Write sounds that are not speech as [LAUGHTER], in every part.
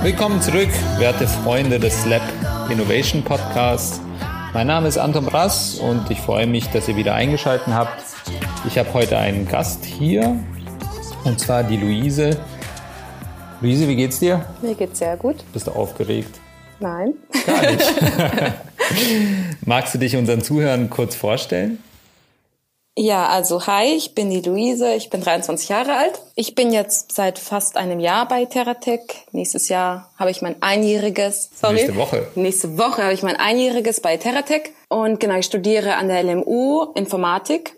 Willkommen zurück, werte Freunde des Lab Innovation Podcasts. Mein Name ist Anton Brass und ich freue mich, dass ihr wieder eingeschaltet habt. Ich habe heute einen Gast hier und zwar die Luise. Luise, wie geht's dir? Mir geht's sehr gut. Bist du aufgeregt? Nein. Gar nicht. [LAUGHS] [LAUGHS] Magst du dich unseren Zuhörern kurz vorstellen? Ja, also hi, ich bin die Luise, ich bin 23 Jahre alt. Ich bin jetzt seit fast einem Jahr bei Terratec. Nächstes Jahr habe ich mein einjähriges, sorry. Nächste Woche. Nächste Woche habe ich mein einjähriges bei Terratec. Und genau, ich studiere an der LMU Informatik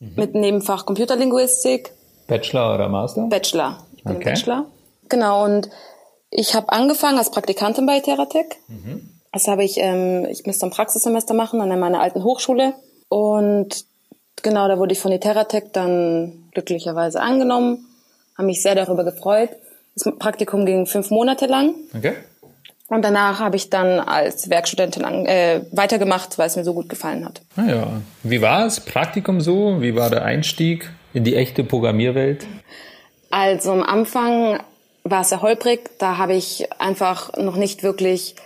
mhm. mit Nebenfach Computerlinguistik. Bachelor oder Master? Bachelor. Ich bin okay. Bachelor. Genau, und ich habe angefangen als Praktikantin bei Terratec. Mhm. Das habe ich, ähm, ich musste ein Praxissemester machen an meiner alten Hochschule. Und Genau, da wurde ich von der Terratec dann glücklicherweise angenommen, habe mich sehr darüber gefreut. Das Praktikum ging fünf Monate lang. Okay. Und danach habe ich dann als Werkstudentin an, äh, weitergemacht, weil es mir so gut gefallen hat. Ah ja. Wie war es Praktikum so? Wie war der Einstieg in die echte Programmierwelt? Also am Anfang war es sehr holprig. Da habe ich einfach noch nicht wirklich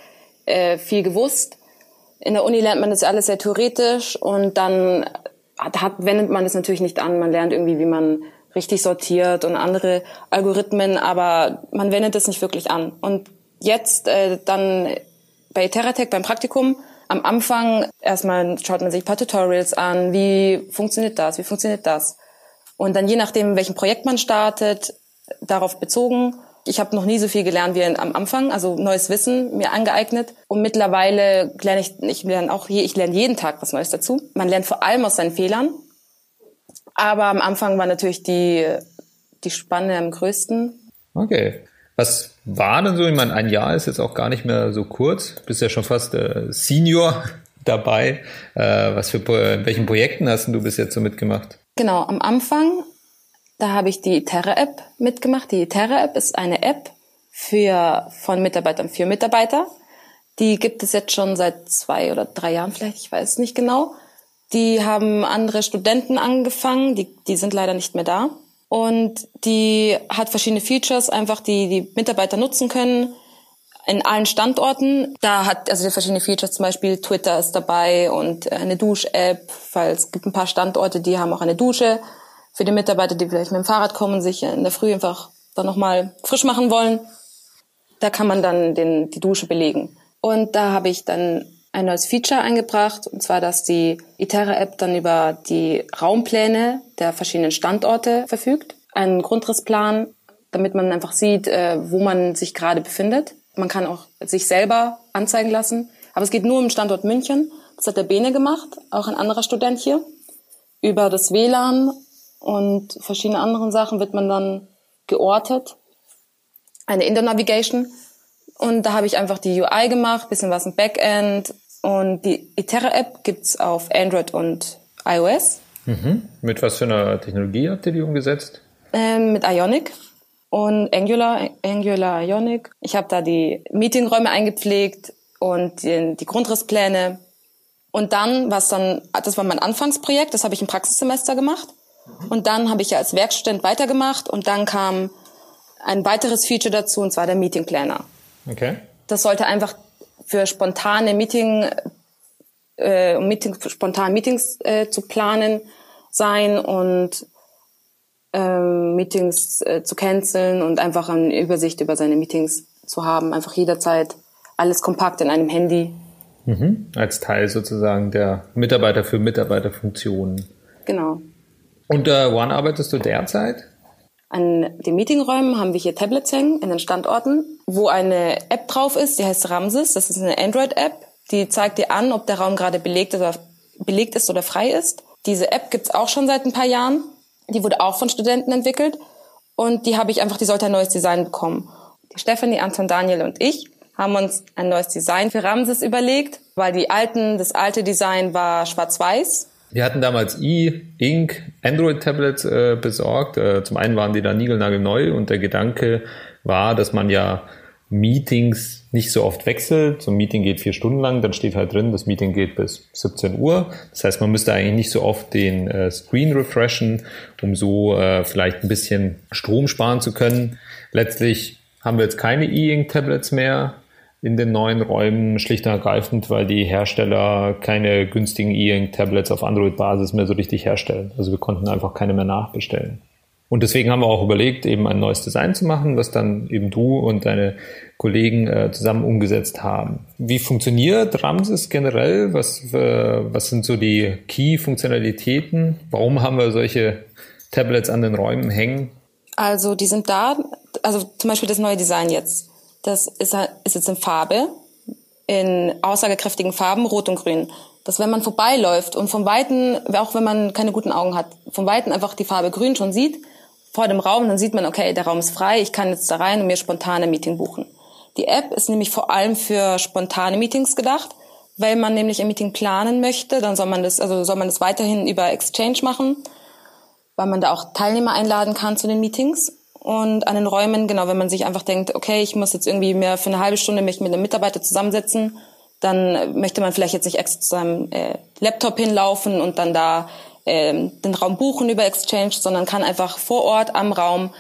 äh, viel gewusst. In der Uni lernt man das alles sehr theoretisch und dann hat, wendet man das natürlich nicht an. Man lernt irgendwie, wie man richtig sortiert und andere Algorithmen, aber man wendet das nicht wirklich an. Und jetzt äh, dann bei Terratec beim Praktikum am Anfang erstmal schaut man sich ein paar Tutorials an, wie funktioniert das, wie funktioniert das. Und dann je nachdem, welchem Projekt man startet, darauf bezogen ich habe noch nie so viel gelernt wie am Anfang, also neues Wissen mir angeeignet. Und mittlerweile lerne ich, ich lerne auch je, ich lerne jeden Tag was Neues dazu. Man lernt vor allem aus seinen Fehlern. Aber am Anfang war natürlich die, die Spanne am größten. Okay. Was war denn so? Ich meine, ein Jahr ist jetzt auch gar nicht mehr so kurz. Du bist ja schon fast äh, Senior [LAUGHS] dabei. Äh, was für in welchen Projekten hast du bis jetzt so mitgemacht? Genau, am Anfang da habe ich die Terra-App mitgemacht. Die Terra-App ist eine App für, von Mitarbeitern für Mitarbeiter. Die gibt es jetzt schon seit zwei oder drei Jahren vielleicht, ich weiß nicht genau. Die haben andere Studenten angefangen, die, die sind leider nicht mehr da. Und die hat verschiedene Features, einfach die die Mitarbeiter nutzen können in allen Standorten. Da hat also verschiedene Features, zum Beispiel Twitter ist dabei und eine Dusch-App, weil es gibt ein paar Standorte, die haben auch eine Dusche für die Mitarbeiter, die vielleicht mit dem Fahrrad kommen, sich in der Früh einfach dann nochmal frisch machen wollen. Da kann man dann den, die Dusche belegen. Und da habe ich dann ein neues Feature eingebracht, und zwar, dass die Iterra-App dann über die Raumpläne der verschiedenen Standorte verfügt. Einen Grundrissplan, damit man einfach sieht, äh, wo man sich gerade befindet. Man kann auch sich selber anzeigen lassen. Aber es geht nur im Standort München. Das hat der Bene gemacht, auch ein anderer Student hier. Über das WLAN und verschiedene anderen Sachen wird man dann geortet. Eine Indoor-Navigation. Und da habe ich einfach die UI gemacht, bisschen was im Backend. Und die Iterra-App gibt's auf Android und iOS. Mhm. Mit was für einer Technologie habt ihr die umgesetzt? Ähm, mit Ionic und Angular, Angular Ionic. Ich habe da die Meetingräume eingepflegt und die, die Grundrisspläne. Und dann, was dann, das war mein Anfangsprojekt, das habe ich im Praxissemester gemacht. Und dann habe ich als Werkstudent weitergemacht und dann kam ein weiteres Feature dazu und zwar der Meeting Planner. Okay. Das sollte einfach für spontane Meeting, äh, Meeting spontan Meetings äh, zu planen sein und ähm, Meetings äh, zu canceln und einfach eine Übersicht über seine Meetings zu haben, einfach jederzeit alles kompakt in einem Handy. Mhm. Als Teil sozusagen der Mitarbeiter für Mitarbeiterfunktionen. Genau. Und äh, woran arbeitest du derzeit? An den Meetingräumen haben wir hier Tablets hängen in den Standorten, wo eine App drauf ist, die heißt Ramses. Das ist eine Android-App, die zeigt dir an, ob der Raum gerade belegt, oder, belegt ist oder frei ist. Diese App gibt's auch schon seit ein paar Jahren. Die wurde auch von Studenten entwickelt. Und die habe ich einfach, die sollte ein neues Design bekommen. Die Stephanie, Anton, Daniel und ich haben uns ein neues Design für Ramses überlegt, weil die alten, das alte Design war schwarz-weiß wir hatten damals E-Ink Android-Tablets äh, besorgt. Äh, zum einen waren die da niegelnagelneu und der Gedanke war, dass man ja Meetings nicht so oft wechselt. So ein Meeting geht vier Stunden lang, dann steht halt drin, das Meeting geht bis 17 Uhr. Das heißt, man müsste eigentlich nicht so oft den äh, Screen refreshen, um so äh, vielleicht ein bisschen Strom sparen zu können. Letztlich haben wir jetzt keine E-Ink-Tablets mehr in den neuen Räumen, schlicht und ergreifend, weil die Hersteller keine günstigen E-Ink-Tablets auf Android-Basis mehr so richtig herstellen. Also wir konnten einfach keine mehr nachbestellen. Und deswegen haben wir auch überlegt, eben ein neues Design zu machen, was dann eben du und deine Kollegen äh, zusammen umgesetzt haben. Wie funktioniert Ramses generell? Was, äh, was sind so die Key-Funktionalitäten? Warum haben wir solche Tablets an den Räumen hängen? Also die sind da, also zum Beispiel das neue Design jetzt. Das ist, ist jetzt in Farbe, in aussagekräftigen Farben, rot und grün. Dass wenn man vorbeiläuft und vom Weiten, auch wenn man keine guten Augen hat, vom Weiten einfach die Farbe grün schon sieht, vor dem Raum, dann sieht man, okay, der Raum ist frei, ich kann jetzt da rein und mir spontane Meeting buchen. Die App ist nämlich vor allem für spontane Meetings gedacht, weil man nämlich ein Meeting planen möchte, dann soll man das, also soll man das weiterhin über Exchange machen, weil man da auch Teilnehmer einladen kann zu den Meetings. Und an den Räumen, genau, wenn man sich einfach denkt, okay, ich muss jetzt irgendwie mehr für eine halbe Stunde mich mit einem Mitarbeiter zusammensetzen, dann möchte man vielleicht jetzt nicht extra zu seinem äh, Laptop hinlaufen und dann da äh, den Raum buchen über Exchange, sondern kann einfach vor Ort am Raum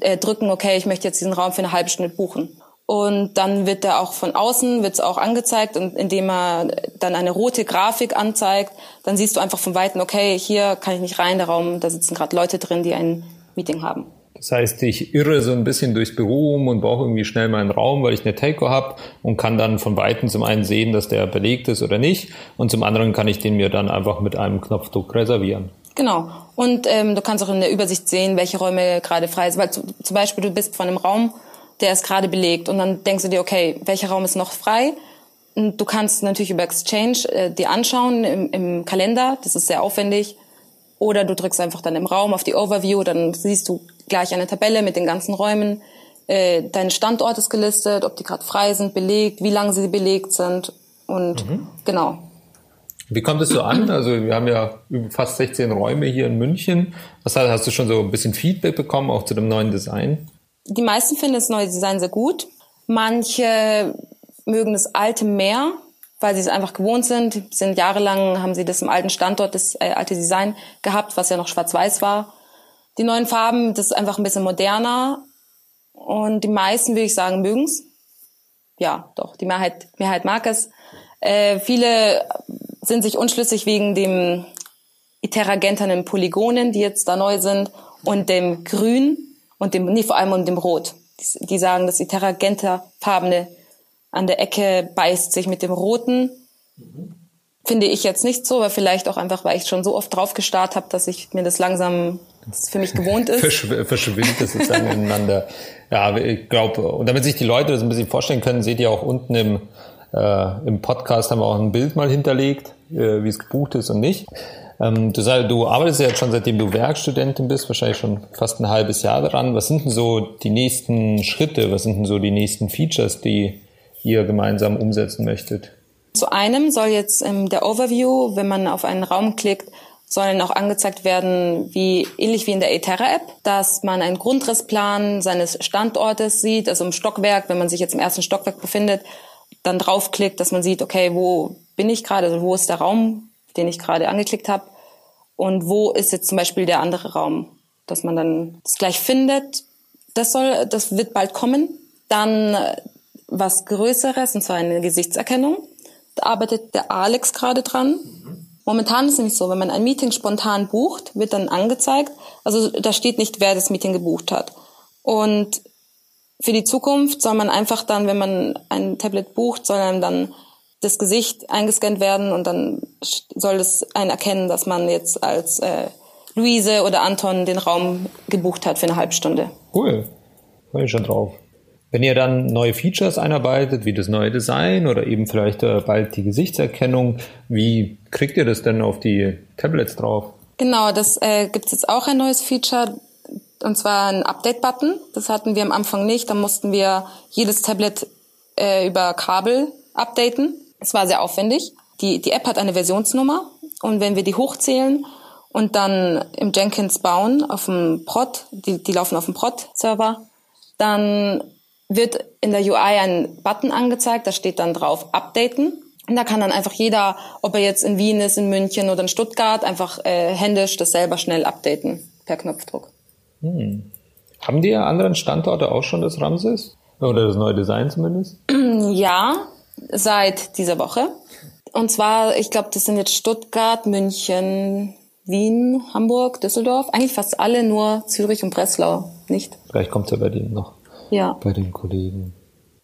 äh, drücken, okay, ich möchte jetzt diesen Raum für eine halbe Stunde buchen. Und dann wird er auch von außen wird's auch angezeigt und indem er dann eine rote Grafik anzeigt, dann siehst du einfach von weitem, okay, hier kann ich nicht rein, der Raum, da sitzen gerade Leute drin, die ein Meeting haben. Das heißt, ich irre so ein bisschen durchs Büro um und brauche irgendwie schnell meinen Raum, weil ich eine Telco habe und kann dann von Weitem zum einen sehen, dass der belegt ist oder nicht und zum anderen kann ich den mir dann einfach mit einem Knopfdruck reservieren. Genau. Und ähm, du kannst auch in der Übersicht sehen, welche Räume gerade frei sind. Weil zum Beispiel du bist von einem Raum, der ist gerade belegt. Und dann denkst du dir, okay, welcher Raum ist noch frei? Und du kannst natürlich über Exchange äh, dir anschauen im, im Kalender, das ist sehr aufwendig. Oder du drückst einfach dann im Raum auf die Overview, dann siehst du gleich eine Tabelle mit den ganzen Räumen. Äh, dein Standort ist gelistet, ob die gerade frei sind, belegt, wie lange sie belegt sind. Und mhm. genau. Wie kommt es so an? Also wir haben ja fast 16 Räume hier in München. Was hast, hast du schon so ein bisschen Feedback bekommen, auch zu dem neuen Design? Die meisten finden das neue Design sehr gut. Manche mögen das alte mehr, weil sie es einfach gewohnt sind. Sind jahrelang haben sie das im alten Standort, das äh, alte Design gehabt, was ja noch schwarz-weiß war. Die neuen Farben, das ist einfach ein bisschen moderner. Und die meisten, würde ich sagen, mögen's. Ja, doch, die Mehrheit, Mehrheit mag es. Äh, viele sind sich unschlüssig wegen dem iteragentenen Polygonen, die jetzt da neu sind, und dem Grün, und dem, nee, vor allem und dem Rot. Die, die sagen, das Iteragenta-farbene an der Ecke beißt sich mit dem Roten. Finde ich jetzt nicht so, aber vielleicht auch einfach, weil ich schon so oft drauf gestarrt habe, dass ich mir das langsam das für mich gewohnt ist. Verschw verschwindet es sozusagen [LAUGHS] ineinander. Ja, ich glaube, und damit sich die Leute das ein bisschen vorstellen können, seht ihr auch unten im, äh, im Podcast haben wir auch ein Bild mal hinterlegt, äh, wie es gebucht ist und nicht. Ähm, du, sag, du arbeitest ja jetzt schon seitdem du Werkstudentin bist, wahrscheinlich schon fast ein halbes Jahr daran. Was sind denn so die nächsten Schritte? Was sind denn so die nächsten Features, die ihr gemeinsam umsetzen möchtet? Zu einem soll jetzt ähm, der Overview, wenn man auf einen Raum klickt, sollen auch angezeigt werden, wie ähnlich wie in der Eterra-App, dass man einen Grundrissplan seines Standortes sieht, also im Stockwerk, wenn man sich jetzt im ersten Stockwerk befindet, dann draufklickt, dass man sieht, okay, wo bin ich gerade, also wo ist der Raum, den ich gerade angeklickt habe und wo ist jetzt zum Beispiel der andere Raum, dass man dann das gleich findet. Das soll, das wird bald kommen. Dann äh, was Größeres, und zwar eine Gesichtserkennung. Da arbeitet der Alex gerade dran. Momentan ist es nämlich so, wenn man ein Meeting spontan bucht, wird dann angezeigt. Also da steht nicht, wer das Meeting gebucht hat. Und für die Zukunft soll man einfach dann, wenn man ein Tablet bucht, soll man dann das Gesicht eingescannt werden und dann soll es einen erkennen, dass man jetzt als äh, Luise oder Anton den Raum gebucht hat für eine halbe Stunde. Cool, freue ich schon drauf. Wenn ihr dann neue Features einarbeitet, wie das neue Design oder eben vielleicht äh, bald die Gesichtserkennung, wie kriegt ihr das denn auf die Tablets drauf? Genau, das äh, gibt es jetzt auch ein neues Feature und zwar ein Update-Button. Das hatten wir am Anfang nicht. Da mussten wir jedes Tablet äh, über Kabel updaten. Es war sehr aufwendig. Die, die App hat eine Versionsnummer und wenn wir die hochzählen und dann im Jenkins bauen auf dem Prod, die, die laufen auf dem Prod-Server, dann wird in der UI ein Button angezeigt, da steht dann drauf Updaten. Und da kann dann einfach jeder, ob er jetzt in Wien ist, in München oder in Stuttgart, einfach äh, händisch das selber schnell updaten per Knopfdruck. Hm. Haben die anderen Standorte auch schon das Ramses? Oder das neue Design zumindest? [CLEARS THROAT] Ja, seit dieser Woche. Und zwar, ich glaube, das sind jetzt Stuttgart, München, Wien, Hamburg, Düsseldorf. Eigentlich fast alle, nur Zürich und Breslau nicht. Vielleicht kommt es ja bei denen noch. Ja. Bei den Kollegen.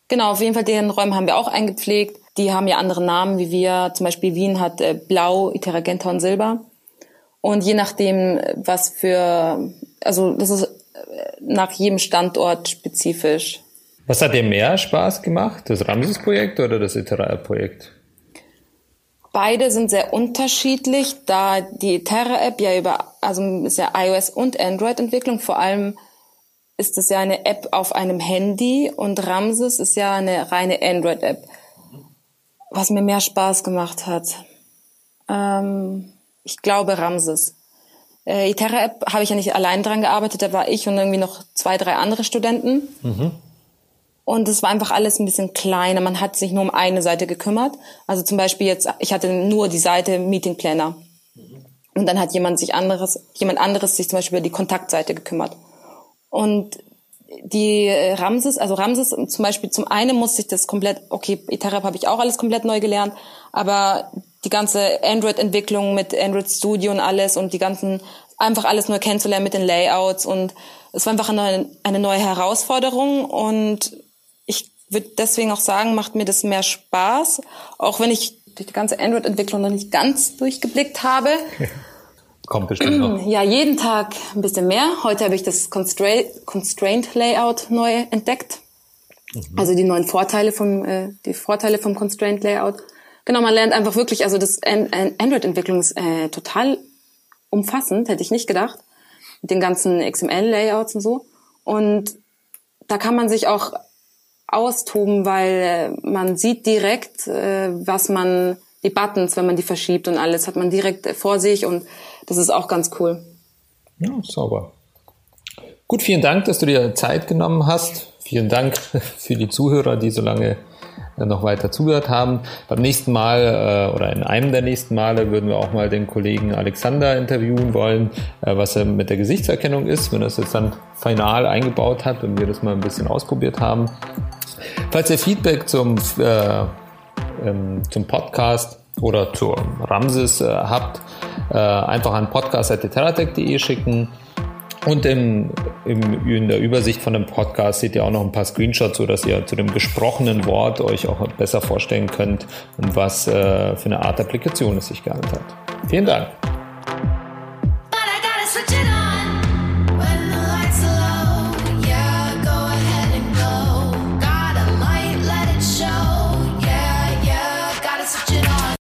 Genau, auf jeden Fall den Räume haben wir auch eingepflegt. Die haben ja andere Namen wie wir. Zum Beispiel Wien hat äh, Blau, Iteragenta und Silber. Und je nachdem, was für, also das ist äh, nach jedem Standort spezifisch. Was hat dir mehr Spaß gemacht? Das Ramses-Projekt oder das Itera-Projekt? Beide sind sehr unterschiedlich, da die Terra-App ja über, also ist ja iOS und Android-Entwicklung, vor allem ist es ja eine App auf einem Handy und Ramses ist ja eine reine Android-App. Was mir mehr Spaß gemacht hat. Ähm, ich glaube Ramses. Äh, die Terra-App habe ich ja nicht allein dran gearbeitet, da war ich und irgendwie noch zwei, drei andere Studenten. Mhm. Und es war einfach alles ein bisschen kleiner. Man hat sich nur um eine Seite gekümmert. Also zum Beispiel jetzt, ich hatte nur die Seite Meeting Planner. Und dann hat jemand sich anderes, jemand anderes sich zum Beispiel über die Kontaktseite gekümmert. Und die äh, Ramses, also Ramses zum Beispiel, zum einen musste ich das komplett, okay, Eterap habe ich auch alles komplett neu gelernt, aber die ganze Android-Entwicklung mit Android Studio und alles und die ganzen, einfach alles neu kennenzulernen mit den Layouts und es war einfach eine, eine neue Herausforderung und ich würde deswegen auch sagen, macht mir das mehr Spaß, auch wenn ich die ganze Android-Entwicklung noch nicht ganz durchgeblickt habe. Kommt bestimmt noch. Ja, jeden Tag ein bisschen mehr. Heute habe ich das Constraint, Constraint Layout neu entdeckt. Mhm. Also die neuen Vorteile vom, äh, die Vorteile vom Constraint Layout. Genau, man lernt einfach wirklich, also das Android-Entwicklung ist äh, total umfassend, hätte ich nicht gedacht. Mit den ganzen XML-Layouts und so. Und da kann man sich auch austoben, weil äh, man sieht direkt, äh, was man, die Buttons, wenn man die verschiebt und alles, hat man direkt vor sich und das ist auch ganz cool. Ja, sauber. Gut, vielen Dank, dass du dir Zeit genommen hast. Vielen Dank [LAUGHS] für die Zuhörer, die so lange äh, noch weiter zugehört haben. Beim nächsten Mal äh, oder in einem der nächsten Male würden wir auch mal den Kollegen Alexander interviewen wollen, äh, was er mit der Gesichtserkennung ist, wenn er es jetzt dann final eingebaut hat und wir das mal ein bisschen ausprobiert haben. Falls ihr Feedback zum, äh, ähm, zum Podcast oder zur Ramses äh, habt, äh, einfach an podcast.teratec.de schicken. Und im, im, in der Übersicht von dem Podcast seht ihr auch noch ein paar Screenshots, so dass ihr zu dem gesprochenen Wort euch auch besser vorstellen könnt, um was äh, für eine Art Applikation es sich gehandelt hat. Vielen Dank.